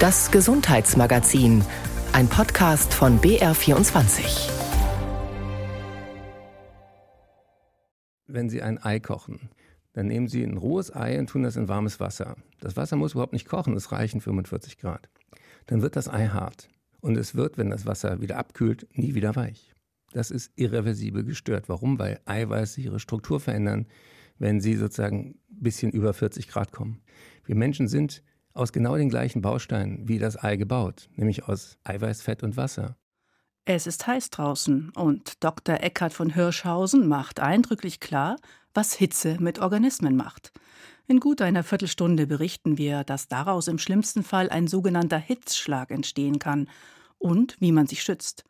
Das Gesundheitsmagazin, ein Podcast von BR24. Wenn Sie ein Ei kochen, dann nehmen Sie ein rohes Ei und tun das in warmes Wasser. Das Wasser muss überhaupt nicht kochen, es reichen 45 Grad. Dann wird das Ei hart. Und es wird, wenn das Wasser wieder abkühlt, nie wieder weich. Das ist irreversibel gestört. Warum? Weil Eiweiße ihre Struktur verändern, wenn sie sozusagen ein bisschen über 40 Grad kommen. Wir Menschen sind aus genau den gleichen Bausteinen wie das Ei gebaut, nämlich aus Eiweiß, Fett und Wasser. Es ist heiß draußen und Dr. Eckhard von Hirschhausen macht eindrücklich klar, was Hitze mit Organismen macht. In gut einer Viertelstunde berichten wir, dass daraus im schlimmsten Fall ein sogenannter Hitzschlag entstehen kann und wie man sich schützt.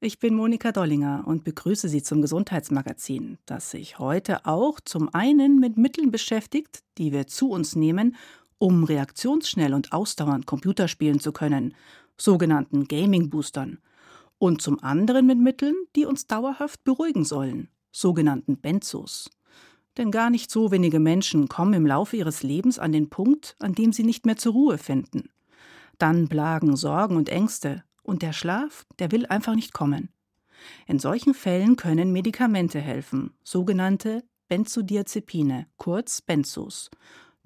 Ich bin Monika Dollinger und begrüße Sie zum Gesundheitsmagazin, das sich heute auch zum einen mit Mitteln beschäftigt, die wir zu uns nehmen, um reaktionsschnell und ausdauernd Computer spielen zu können, sogenannten Gaming-Boostern, und zum anderen mit Mitteln, die uns dauerhaft beruhigen sollen, sogenannten Benzos. Denn gar nicht so wenige Menschen kommen im Laufe ihres Lebens an den Punkt, an dem sie nicht mehr zur Ruhe finden. Dann plagen Sorgen und Ängste, und der Schlaf, der will einfach nicht kommen. In solchen Fällen können Medikamente helfen, sogenannte Benzodiazepine, kurz Benzos.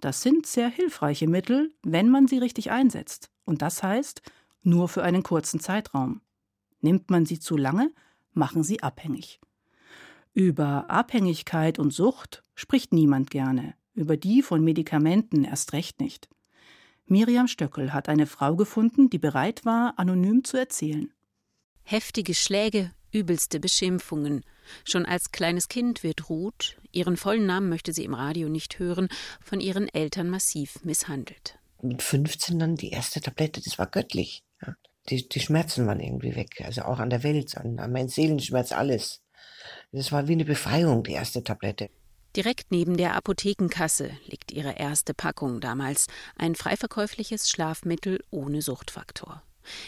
Das sind sehr hilfreiche Mittel, wenn man sie richtig einsetzt. Und das heißt, nur für einen kurzen Zeitraum. Nimmt man sie zu lange, machen sie abhängig. Über Abhängigkeit und Sucht spricht niemand gerne, über die von Medikamenten erst recht nicht. Miriam Stöckel hat eine Frau gefunden, die bereit war, anonym zu erzählen. Heftige Schläge, übelste Beschimpfungen. Schon als kleines Kind wird Ruth, ihren vollen Namen möchte sie im Radio nicht hören, von ihren Eltern massiv misshandelt. Mit 15 dann die erste Tablette, das war göttlich. Ja. Die, die Schmerzen waren irgendwie weg, also auch an der Welt, an, an meinen Seelenschmerz, alles. Das war wie eine Befreiung, die erste Tablette. Direkt neben der Apothekenkasse liegt ihre erste Packung damals, ein freiverkäufliches Schlafmittel ohne Suchtfaktor.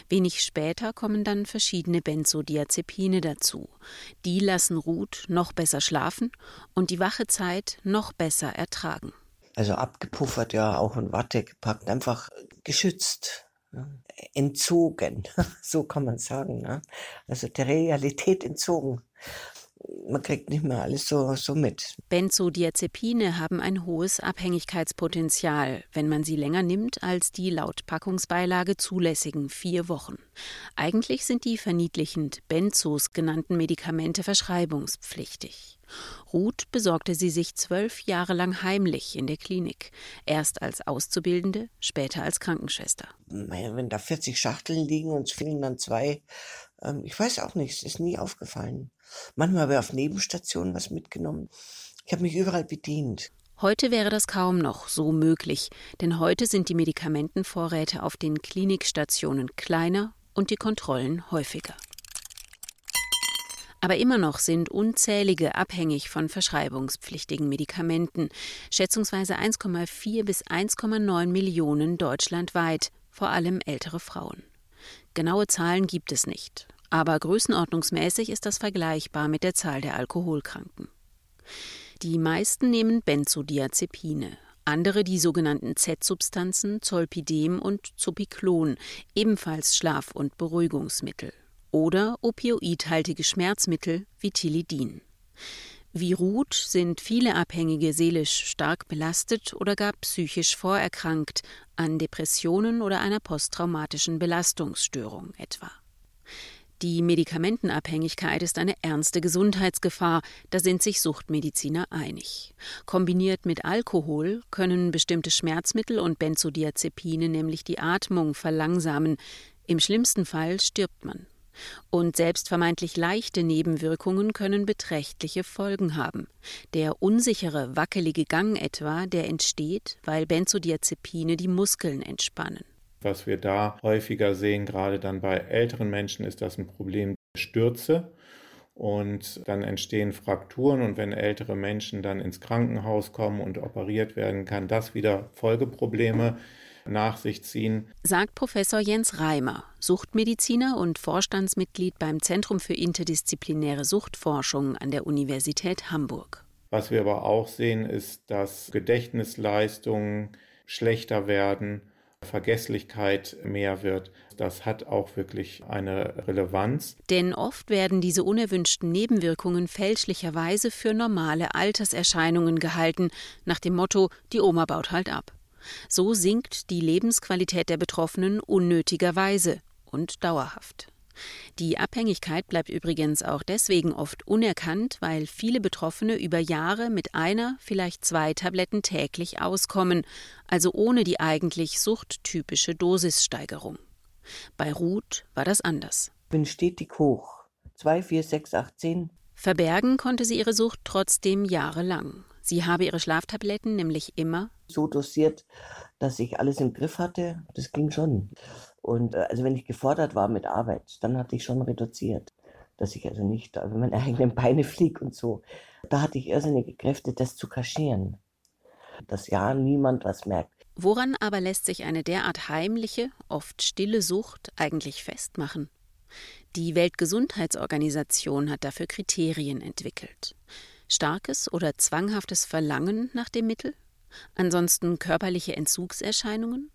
Wenig später kommen dann verschiedene Benzodiazepine dazu. Die lassen Ruth noch besser schlafen und die wache Zeit noch besser ertragen. Also abgepuffert, ja, auch in Watte gepackt, einfach geschützt, entzogen, so kann man sagen. Ne? Also der Realität entzogen man kriegt nicht mehr alles so, so mit. Benzodiazepine haben ein hohes Abhängigkeitspotenzial, wenn man sie länger nimmt als die laut Packungsbeilage zulässigen vier Wochen. Eigentlich sind die verniedlichend Benzos genannten Medikamente verschreibungspflichtig. Ruth besorgte sie sich zwölf Jahre lang heimlich in der Klinik, erst als Auszubildende, später als Krankenschwester. Wenn da 40 Schachteln liegen und es fehlen dann zwei, ähm, ich weiß auch nicht, es ist nie aufgefallen. Manchmal habe ich auf Nebenstationen was mitgenommen. Ich habe mich überall bedient. Heute wäre das kaum noch so möglich, denn heute sind die Medikamentenvorräte auf den Klinikstationen kleiner und die Kontrollen häufiger. Aber immer noch sind unzählige abhängig von verschreibungspflichtigen Medikamenten, schätzungsweise 1,4 bis 1,9 Millionen deutschlandweit, vor allem ältere Frauen. Genaue Zahlen gibt es nicht, aber größenordnungsmäßig ist das vergleichbar mit der Zahl der Alkoholkranken. Die meisten nehmen Benzodiazepine, andere die sogenannten Z-Substanzen Zolpidem und Zopiklon, ebenfalls Schlaf- und Beruhigungsmittel, oder opioidhaltige Schmerzmittel wie Tilidin. Wie Ruth sind viele Abhängige seelisch stark belastet oder gar psychisch vorerkrankt, an Depressionen oder einer posttraumatischen Belastungsstörung etwa. Die Medikamentenabhängigkeit ist eine ernste Gesundheitsgefahr, da sind sich Suchtmediziner einig. Kombiniert mit Alkohol können bestimmte Schmerzmittel und Benzodiazepine nämlich die Atmung verlangsamen. Im schlimmsten Fall stirbt man. Und selbst vermeintlich leichte Nebenwirkungen können beträchtliche Folgen haben. Der unsichere, wackelige Gang etwa, der entsteht, weil Benzodiazepine die Muskeln entspannen. Was wir da häufiger sehen, gerade dann bei älteren Menschen, ist das ein Problem der Stürze. Und dann entstehen Frakturen und wenn ältere Menschen dann ins Krankenhaus kommen und operiert werden, kann das wieder Folgeprobleme nach sich ziehen. Sagt Professor Jens Reimer, Suchtmediziner und Vorstandsmitglied beim Zentrum für interdisziplinäre Suchtforschung an der Universität Hamburg. Was wir aber auch sehen, ist, dass Gedächtnisleistungen schlechter werden Vergesslichkeit mehr wird. Das hat auch wirklich eine Relevanz. Denn oft werden diese unerwünschten Nebenwirkungen fälschlicherweise für normale Alterserscheinungen gehalten, nach dem Motto, die Oma baut halt ab. So sinkt die Lebensqualität der Betroffenen unnötigerweise und dauerhaft. Die Abhängigkeit bleibt übrigens auch deswegen oft unerkannt, weil viele Betroffene über Jahre mit einer, vielleicht zwei Tabletten täglich auskommen, also ohne die eigentlich suchttypische Dosissteigerung. Bei Ruth war das anders. Ich bin stetig hoch. Zwei, vier, sechs, acht, zehn. Verbergen konnte sie ihre Sucht trotzdem jahrelang. Sie habe ihre Schlaftabletten nämlich immer so dosiert, dass ich alles im Griff hatte. Das ging schon. Und äh, also wenn ich gefordert war mit Arbeit, dann hatte ich schon reduziert, dass ich also nicht über meine eigenen Beine fliege und so. Da hatte ich irrsinnige Kräfte, das zu kaschieren. Dass ja niemand was merkt. Woran aber lässt sich eine derart heimliche, oft stille Sucht eigentlich festmachen? Die Weltgesundheitsorganisation hat dafür Kriterien entwickelt. Starkes oder zwanghaftes Verlangen nach dem Mittel? Ansonsten körperliche Entzugserscheinungen?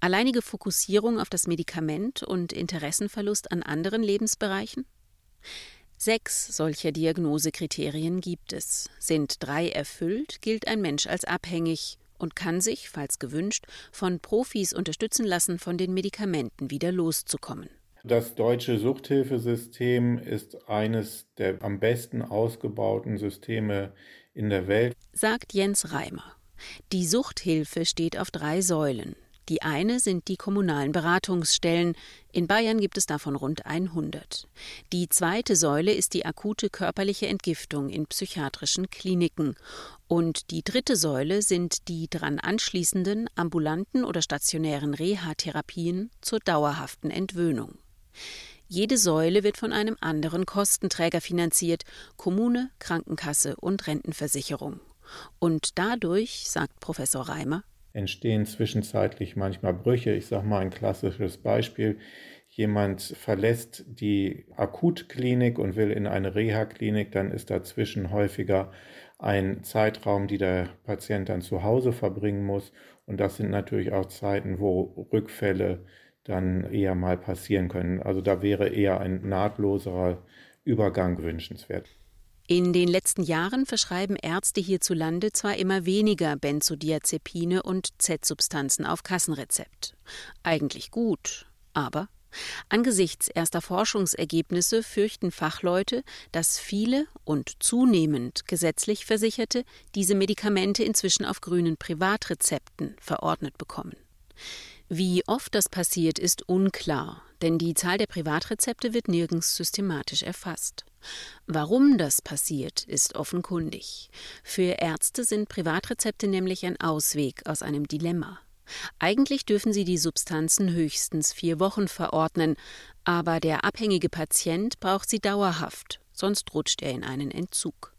Alleinige Fokussierung auf das Medikament und Interessenverlust an anderen Lebensbereichen? Sechs solcher Diagnosekriterien gibt es. Sind drei erfüllt, gilt ein Mensch als abhängig und kann sich, falls gewünscht, von Profis unterstützen lassen, von den Medikamenten wieder loszukommen. Das deutsche Suchthilfesystem ist eines der am besten ausgebauten Systeme in der Welt, sagt Jens Reimer. Die Suchthilfe steht auf drei Säulen. Die eine sind die kommunalen Beratungsstellen. In Bayern gibt es davon rund 100. Die zweite Säule ist die akute körperliche Entgiftung in psychiatrischen Kliniken. Und die dritte Säule sind die daran anschließenden ambulanten oder stationären Reha-Therapien zur dauerhaften Entwöhnung. Jede Säule wird von einem anderen Kostenträger finanziert Kommune, Krankenkasse und Rentenversicherung. Und dadurch, sagt Professor Reimer, entstehen zwischenzeitlich manchmal Brüche. Ich sage mal ein klassisches Beispiel. Jemand verlässt die Akutklinik und will in eine Reha-Klinik, dann ist dazwischen häufiger ein Zeitraum, die der Patient dann zu Hause verbringen muss. Und das sind natürlich auch Zeiten, wo Rückfälle dann eher mal passieren können. Also da wäre eher ein nahtloserer Übergang wünschenswert. In den letzten Jahren verschreiben Ärzte hierzulande zwar immer weniger Benzodiazepine und Z-Substanzen auf Kassenrezept. Eigentlich gut, aber angesichts erster Forschungsergebnisse fürchten Fachleute, dass viele und zunehmend gesetzlich Versicherte diese Medikamente inzwischen auf grünen Privatrezepten verordnet bekommen. Wie oft das passiert, ist unklar, denn die Zahl der Privatrezepte wird nirgends systematisch erfasst. Warum das passiert, ist offenkundig. Für Ärzte sind Privatrezepte nämlich ein Ausweg aus einem Dilemma. Eigentlich dürfen sie die Substanzen höchstens vier Wochen verordnen, aber der abhängige Patient braucht sie dauerhaft, sonst rutscht er in einen Entzug.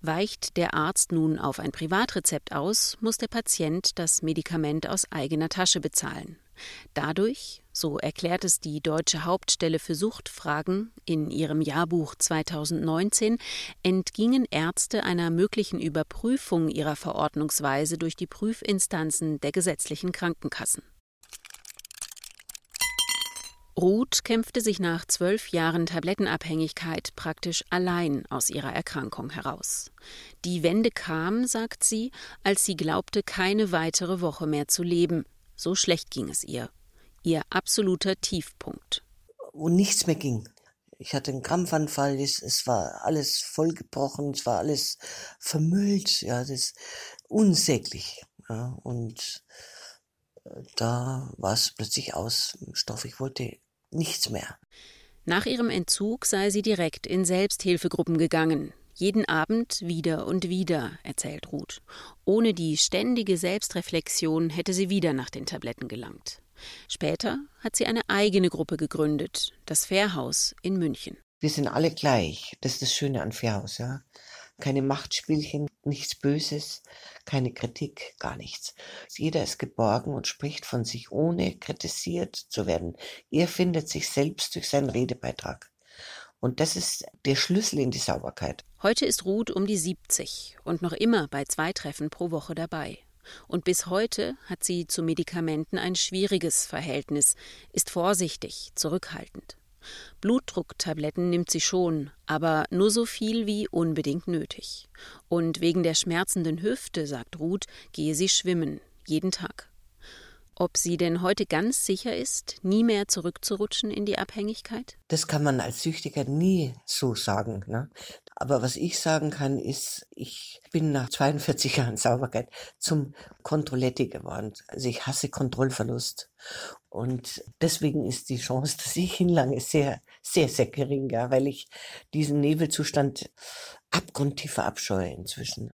Weicht der Arzt nun auf ein Privatrezept aus, muss der Patient das Medikament aus eigener Tasche bezahlen. Dadurch, so erklärt es die Deutsche Hauptstelle für Suchtfragen in ihrem Jahrbuch 2019, entgingen Ärzte einer möglichen Überprüfung ihrer Verordnungsweise durch die Prüfinstanzen der gesetzlichen Krankenkassen. Ruth kämpfte sich nach zwölf Jahren Tablettenabhängigkeit praktisch allein aus ihrer Erkrankung heraus. Die Wende kam, sagt sie, als sie glaubte, keine weitere Woche mehr zu leben. So schlecht ging es ihr. Ihr absoluter Tiefpunkt. Wo nichts mehr ging. Ich hatte einen Krampfanfall, es, war alles vollgebrochen, es war alles vermüllt, ja, das ist unsäglich. Ja, und äh, da war es plötzlich aus Stoff. Ich wollte nichts mehr. Nach ihrem Entzug sei sie direkt in Selbsthilfegruppen gegangen. Jeden Abend wieder und wieder, erzählt Ruth. Ohne die ständige Selbstreflexion hätte sie wieder nach den Tabletten gelangt. Später hat sie eine eigene Gruppe gegründet, das Fährhaus in München. Wir sind alle gleich. Das ist das Schöne an Fährhaus, ja keine Machtspielchen, nichts Böses, keine Kritik, gar nichts. Jeder ist geborgen und spricht von sich, ohne kritisiert zu werden. Er findet sich selbst durch seinen Redebeitrag. Und das ist der Schlüssel in die Sauberkeit. Heute ist Ruth um die 70 und noch immer bei zwei Treffen pro Woche dabei. Und bis heute hat sie zu Medikamenten ein schwieriges Verhältnis, ist vorsichtig, zurückhaltend. Blutdrucktabletten nimmt sie schon, aber nur so viel wie unbedingt nötig. Und wegen der schmerzenden Hüfte, sagt Ruth, gehe sie schwimmen, jeden Tag. Ob sie denn heute ganz sicher ist, nie mehr zurückzurutschen in die Abhängigkeit? Das kann man als Süchtiger nie so sagen. Ne? Aber was ich sagen kann, ist, ich bin nach 42 Jahren Sauberkeit zum Kontrolletti geworden. Also ich hasse Kontrollverlust. Und deswegen ist die Chance, dass ich hinlange, sehr, sehr, sehr gering, ja, weil ich diesen Nebelzustand abgrundtief verabscheue inzwischen.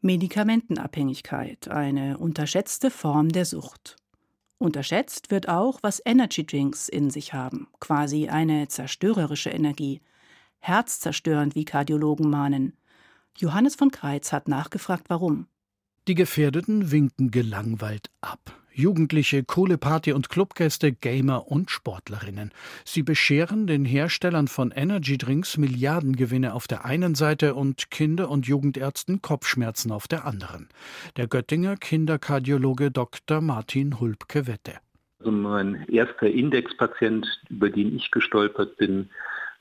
Medikamentenabhängigkeit, eine unterschätzte Form der Sucht. Unterschätzt wird auch, was Energy Drinks in sich haben, quasi eine zerstörerische Energie, herzzerstörend, wie Kardiologen mahnen. Johannes von Kreitz hat nachgefragt, warum. Die Gefährdeten winken gelangweilt ab. Jugendliche, coole Party- und Clubgäste, Gamer und Sportlerinnen. Sie bescheren den Herstellern von Energydrinks Milliardengewinne auf der einen Seite und Kinder- und Jugendärzten Kopfschmerzen auf der anderen. Der Göttinger Kinderkardiologe Dr. Martin Hulbke-Wette. Also mein erster Indexpatient, über den ich gestolpert bin,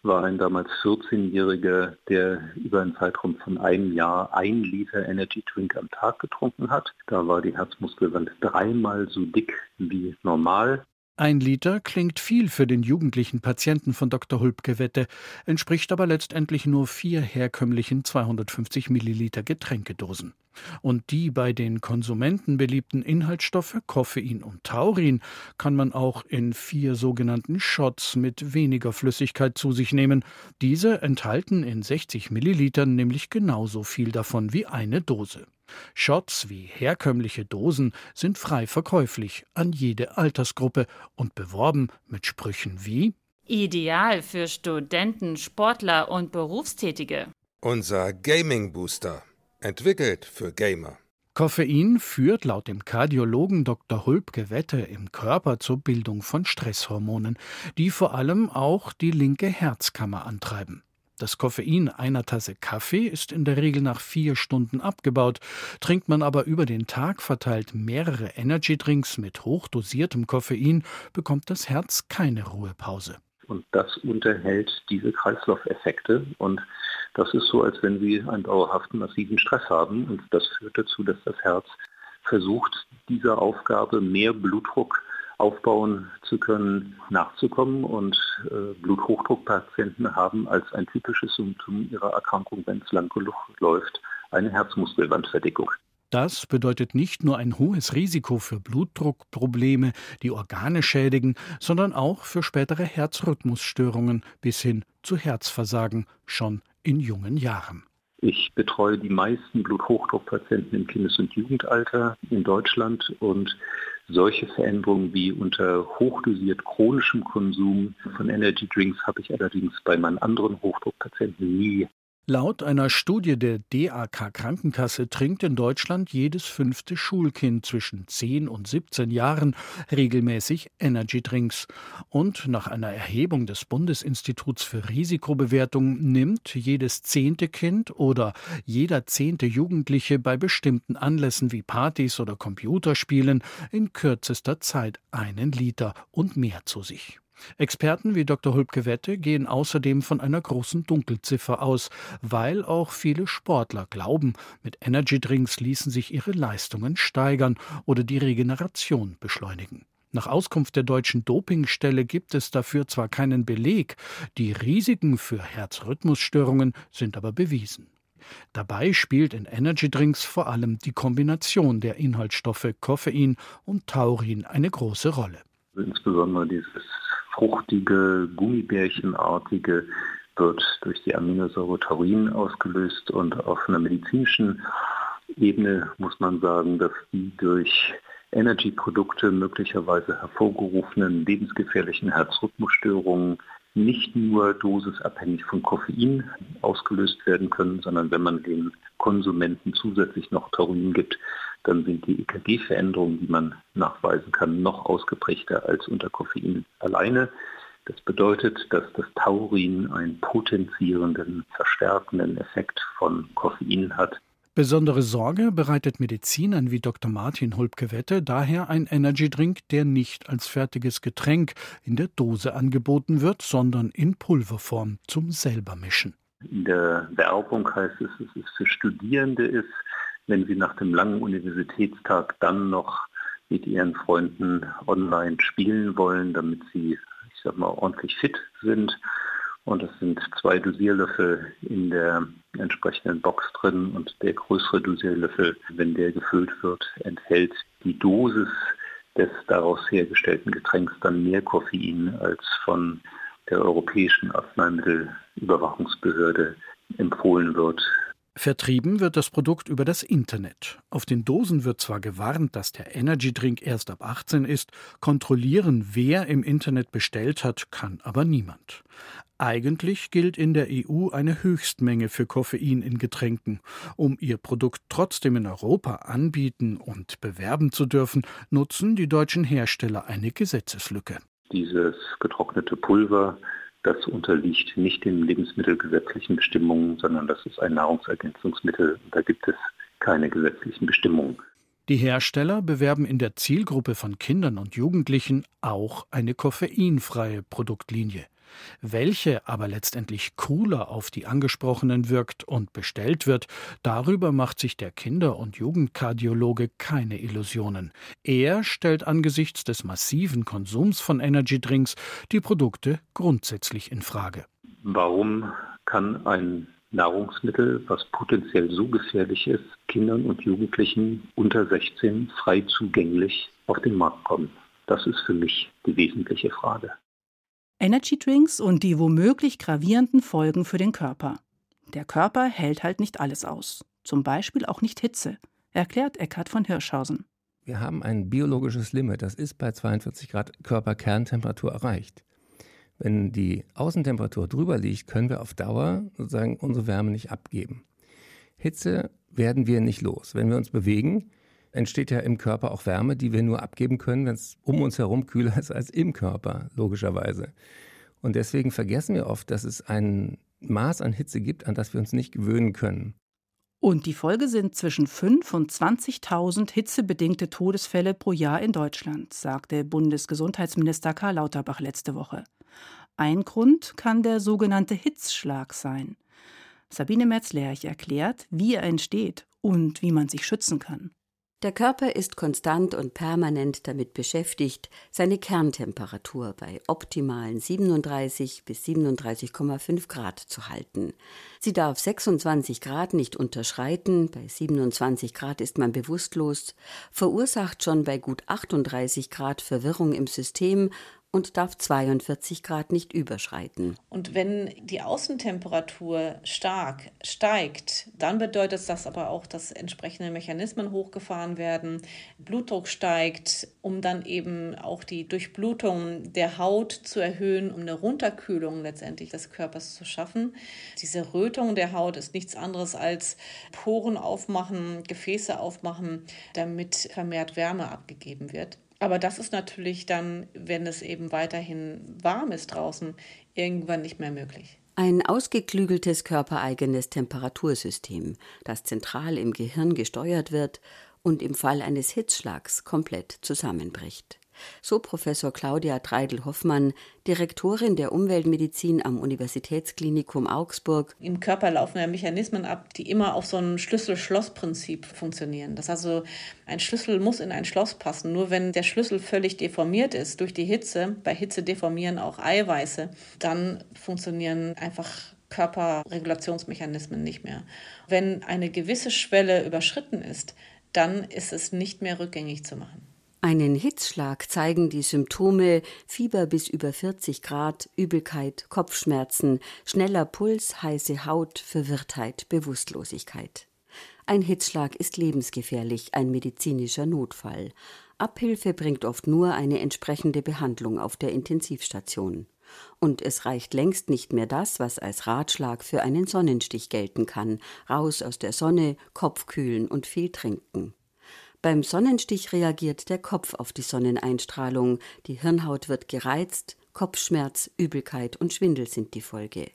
war ein damals 14-Jähriger, der über einen Zeitraum von einem Jahr ein Liter Energy Drink am Tag getrunken hat. Da war die Herzmuskelwand dreimal so dick wie normal. Ein Liter klingt viel für den jugendlichen Patienten von Dr. Hulbke-Wette, entspricht aber letztendlich nur vier herkömmlichen 250 Milliliter Getränkedosen. Und die bei den Konsumenten beliebten Inhaltsstoffe Koffein und Taurin kann man auch in vier sogenannten Shots mit weniger Flüssigkeit zu sich nehmen. Diese enthalten in 60 Millilitern nämlich genauso viel davon wie eine Dose. Shots wie herkömmliche Dosen sind frei verkäuflich an jede Altersgruppe und beworben mit Sprüchen wie Ideal für Studenten, Sportler und Berufstätige. Unser Gaming Booster, entwickelt für Gamer. Koffein führt laut dem Kardiologen Dr. Hulbke Wette im Körper zur Bildung von Stresshormonen, die vor allem auch die linke Herzkammer antreiben. Das Koffein einer Tasse Kaffee ist in der Regel nach vier Stunden abgebaut. Trinkt man aber über den Tag verteilt mehrere Energydrinks mit hochdosiertem Koffein, bekommt das Herz keine Ruhepause. Und das unterhält diese Kreislaufeffekte. Und das ist so, als wenn Sie einen dauerhaften massiven Stress haben. Und das führt dazu, dass das Herz versucht, dieser Aufgabe mehr Blutdruck aufbauen zu können, nachzukommen. Und äh, Bluthochdruckpatienten haben als ein typisches Symptom ihrer Erkrankung, wenn es lang genug läuft, eine Herzmuskelwandverdickung. Das bedeutet nicht nur ein hohes Risiko für Blutdruckprobleme, die Organe schädigen, sondern auch für spätere Herzrhythmusstörungen bis hin zu Herzversagen schon in jungen Jahren. Ich betreue die meisten Bluthochdruckpatienten im Kindes- und Jugendalter in Deutschland und solche Veränderungen wie unter hochdosiert chronischem Konsum von Energy Drinks habe ich allerdings bei meinen anderen Hochdruckpatienten nie Laut einer Studie der DAK Krankenkasse trinkt in Deutschland jedes fünfte Schulkind zwischen 10 und 17 Jahren regelmäßig Energydrinks. Und nach einer Erhebung des Bundesinstituts für Risikobewertung nimmt jedes zehnte Kind oder jeder zehnte Jugendliche bei bestimmten Anlässen wie Partys oder Computerspielen in kürzester Zeit einen Liter und mehr zu sich. Experten wie Dr. Hulbke-Wette gehen außerdem von einer großen Dunkelziffer aus, weil auch viele Sportler glauben, mit Energydrinks ließen sich ihre Leistungen steigern oder die Regeneration beschleunigen. Nach Auskunft der deutschen Dopingstelle gibt es dafür zwar keinen Beleg, die Risiken für Herzrhythmusstörungen sind aber bewiesen. Dabei spielt in Energydrinks vor allem die Kombination der Inhaltsstoffe Koffein und Taurin eine große Rolle. Insbesondere dieses fruchtige, gummibärchenartige wird durch die Aminosäure Taurin ausgelöst und auf einer medizinischen Ebene muss man sagen, dass die durch Energy-Produkte möglicherweise hervorgerufenen lebensgefährlichen Herzrhythmusstörungen nicht nur dosisabhängig von Koffein ausgelöst werden können, sondern wenn man den Konsumenten zusätzlich noch Taurin gibt, dann sind die EKG-Veränderungen, die man nachweisen kann, noch ausgeprägter als unter Koffein alleine. Das bedeutet, dass das Taurin einen potenzierenden, verstärkenden Effekt von Koffein hat. Besondere Sorge bereitet Medizinern wie Dr. Martin Hulpke-Wette daher ein Energydrink, der nicht als fertiges Getränk in der Dose angeboten wird, sondern in Pulverform zum selbermischen. In der Werbung heißt es, dass es für Studierende ist, wenn sie nach dem langen Universitätstag dann noch mit ihren Freunden online spielen wollen, damit sie, ich sag mal, ordentlich fit sind. Und es sind zwei Dosierlöffel in der entsprechenden Box drin und der größere Dosierlöffel, wenn der gefüllt wird, enthält die Dosis des daraus hergestellten Getränks dann mehr Koffein als von der Europäischen Arzneimittelüberwachungsbehörde empfohlen wird. Vertrieben wird das Produkt über das Internet. Auf den Dosen wird zwar gewarnt, dass der Energydrink erst ab 18 ist, kontrollieren, wer im Internet bestellt hat, kann aber niemand. Eigentlich gilt in der EU eine Höchstmenge für Koffein in Getränken. Um ihr Produkt trotzdem in Europa anbieten und bewerben zu dürfen, nutzen die deutschen Hersteller eine Gesetzeslücke. Dieses getrocknete Pulver das unterliegt nicht den lebensmittelgesetzlichen Bestimmungen, sondern das ist ein Nahrungsergänzungsmittel. Da gibt es keine gesetzlichen Bestimmungen. Die Hersteller bewerben in der Zielgruppe von Kindern und Jugendlichen auch eine koffeinfreie Produktlinie. Welche aber letztendlich cooler auf die Angesprochenen wirkt und bestellt wird, darüber macht sich der Kinder- und Jugendkardiologe keine Illusionen. Er stellt angesichts des massiven Konsums von Energydrinks die Produkte grundsätzlich in Frage. Warum kann ein Nahrungsmittel, was potenziell so gefährlich ist, Kindern und Jugendlichen unter 16 frei zugänglich auf den Markt kommen? Das ist für mich die wesentliche Frage. Energydrinks und die womöglich gravierenden Folgen für den Körper. Der Körper hält halt nicht alles aus. Zum Beispiel auch nicht Hitze, erklärt Eckhard von Hirschhausen. Wir haben ein biologisches Limit, das ist bei 42 Grad Körperkerntemperatur erreicht. Wenn die Außentemperatur drüber liegt, können wir auf Dauer sozusagen unsere Wärme nicht abgeben. Hitze werden wir nicht los. Wenn wir uns bewegen, entsteht ja im Körper auch Wärme, die wir nur abgeben können, wenn es um uns herum kühler ist als im Körper, logischerweise. Und deswegen vergessen wir oft, dass es ein Maß an Hitze gibt, an das wir uns nicht gewöhnen können. Und die Folge sind zwischen 5 und 20.000 hitzebedingte Todesfälle pro Jahr in Deutschland, sagte Bundesgesundheitsminister Karl Lauterbach letzte Woche. Ein Grund kann der sogenannte Hitzschlag sein. Sabine Metz-Lerch erklärt, wie er entsteht und wie man sich schützen kann. Der Körper ist konstant und permanent damit beschäftigt, seine Kerntemperatur bei optimalen 37 bis 37,5 Grad zu halten. Sie darf 26 Grad nicht unterschreiten, bei 27 Grad ist man bewusstlos, verursacht schon bei gut 38 Grad Verwirrung im System und darf 42 Grad nicht überschreiten. Und wenn die Außentemperatur stark steigt, dann bedeutet das aber auch, dass entsprechende Mechanismen hochgefahren werden, Blutdruck steigt, um dann eben auch die Durchblutung der Haut zu erhöhen, um eine Runterkühlung letztendlich des Körpers zu schaffen. Diese Rötung der Haut ist nichts anderes als Poren aufmachen, Gefäße aufmachen, damit vermehrt Wärme abgegeben wird. Aber das ist natürlich dann, wenn es eben weiterhin warm ist draußen, irgendwann nicht mehr möglich. Ein ausgeklügeltes körpereigenes Temperatursystem, das zentral im Gehirn gesteuert wird und im Fall eines Hitzschlags komplett zusammenbricht. So Professor Claudia Treidel-Hoffmann, Direktorin der Umweltmedizin am Universitätsklinikum Augsburg. Im Körper laufen ja Mechanismen ab, die immer auf so ein Schlüssel-Schloss-Prinzip funktionieren. Das heißt also, ein Schlüssel muss in ein Schloss passen. Nur wenn der Schlüssel völlig deformiert ist durch die Hitze, bei Hitze deformieren auch Eiweiße, dann funktionieren einfach Körperregulationsmechanismen nicht mehr. Wenn eine gewisse Schwelle überschritten ist, dann ist es nicht mehr rückgängig zu machen. Einen Hitzschlag zeigen die Symptome Fieber bis über 40 Grad, Übelkeit, Kopfschmerzen, schneller Puls, heiße Haut, Verwirrtheit, Bewusstlosigkeit. Ein Hitzschlag ist lebensgefährlich, ein medizinischer Notfall. Abhilfe bringt oft nur eine entsprechende Behandlung auf der Intensivstation. Und es reicht längst nicht mehr das, was als Ratschlag für einen Sonnenstich gelten kann. Raus aus der Sonne, Kopf kühlen und viel trinken. Beim Sonnenstich reagiert der Kopf auf die Sonneneinstrahlung, die Hirnhaut wird gereizt, Kopfschmerz, Übelkeit und Schwindel sind die Folge.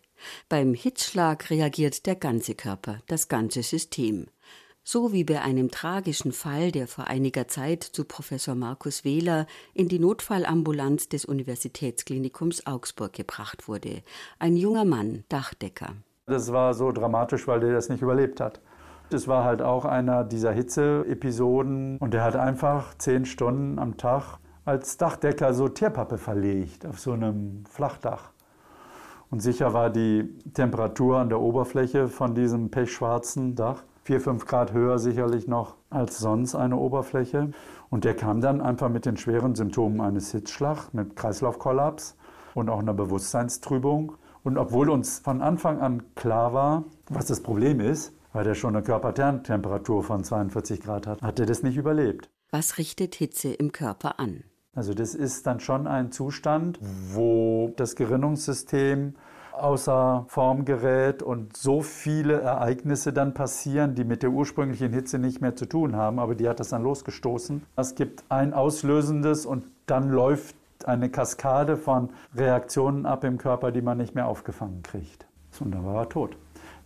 Beim Hitzschlag reagiert der ganze Körper, das ganze System. So wie bei einem tragischen Fall, der vor einiger Zeit zu Professor Markus Wähler in die Notfallambulanz des Universitätsklinikums Augsburg gebracht wurde. Ein junger Mann, Dachdecker. Das war so dramatisch, weil der das nicht überlebt hat. Das war halt auch einer dieser Hitze-Episoden und der hat einfach zehn Stunden am Tag als Dachdecker so Tierpappe verlegt auf so einem Flachdach. Und sicher war die Temperatur an der Oberfläche von diesem pechschwarzen Dach 4, 5 Grad höher sicherlich noch als sonst eine Oberfläche. Und der kam dann einfach mit den schweren Symptomen eines Hitzschlags, mit Kreislaufkollaps und auch einer Bewusstseinstrübung. Und obwohl uns von Anfang an klar war, was das Problem ist, weil der schon eine Körperkerntemperatur von 42 Grad hat, hat er das nicht überlebt. Was richtet Hitze im Körper an? Also das ist dann schon ein Zustand, wo das Gerinnungssystem außer Form gerät und so viele Ereignisse dann passieren, die mit der ursprünglichen Hitze nicht mehr zu tun haben, aber die hat das dann losgestoßen. Es gibt ein auslösendes und dann läuft eine Kaskade von Reaktionen ab im Körper, die man nicht mehr aufgefangen kriegt. Und dann war er tot.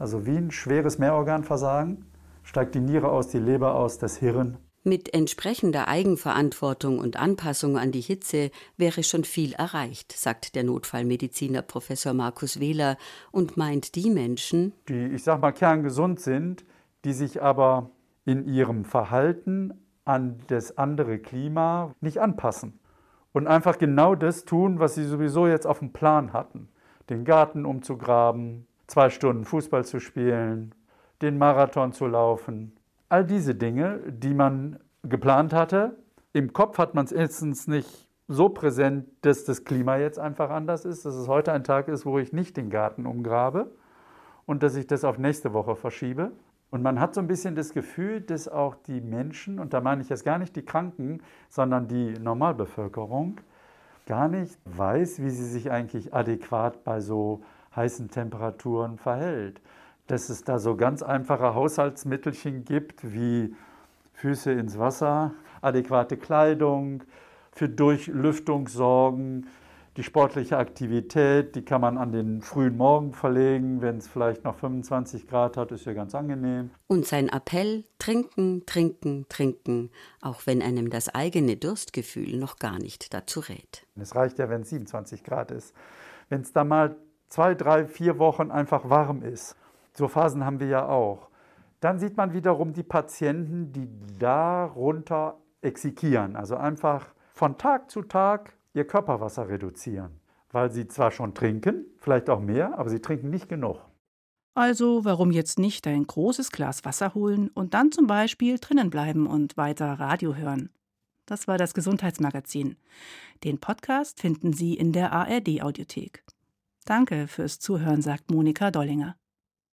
Also wie ein schweres Mehrorganversagen steigt die Niere aus, die Leber aus, das Hirn mit entsprechender Eigenverantwortung und Anpassung an die Hitze wäre schon viel erreicht, sagt der Notfallmediziner Professor Markus Wähler und meint die Menschen, die, ich sag mal, kerngesund sind, die sich aber in ihrem Verhalten an das andere Klima nicht anpassen und einfach genau das tun, was sie sowieso jetzt auf dem Plan hatten. Den Garten umzugraben, zwei Stunden Fußball zu spielen, den Marathon zu laufen, all diese Dinge, die man geplant hatte. Im Kopf hat man es erstens nicht so präsent, dass das Klima jetzt einfach anders ist, dass es heute ein Tag ist, wo ich nicht den Garten umgrabe und dass ich das auf nächste Woche verschiebe. Und man hat so ein bisschen das Gefühl, dass auch die Menschen, und da meine ich jetzt gar nicht die Kranken, sondern die Normalbevölkerung, gar nicht weiß, wie sie sich eigentlich adäquat bei so heißen Temperaturen verhält dass es da so ganz einfache Haushaltsmittelchen gibt, wie Füße ins Wasser, adäquate Kleidung, für Durchlüftung sorgen, die sportliche Aktivität, die kann man an den frühen Morgen verlegen, wenn es vielleicht noch 25 Grad hat, ist ja ganz angenehm. Und sein Appell, trinken, trinken, trinken, auch wenn einem das eigene Durstgefühl noch gar nicht dazu rät. Es reicht ja, wenn es 27 Grad ist. Wenn es da mal zwei, drei, vier Wochen einfach warm ist, so Phasen haben wir ja auch. Dann sieht man wiederum die Patienten, die darunter exekieren, also einfach von Tag zu Tag ihr Körperwasser reduzieren, weil sie zwar schon trinken, vielleicht auch mehr, aber sie trinken nicht genug. Also warum jetzt nicht ein großes Glas Wasser holen und dann zum Beispiel drinnen bleiben und weiter Radio hören? Das war das Gesundheitsmagazin. Den Podcast finden Sie in der ARD Audiothek. Danke fürs Zuhören, sagt Monika Dollinger.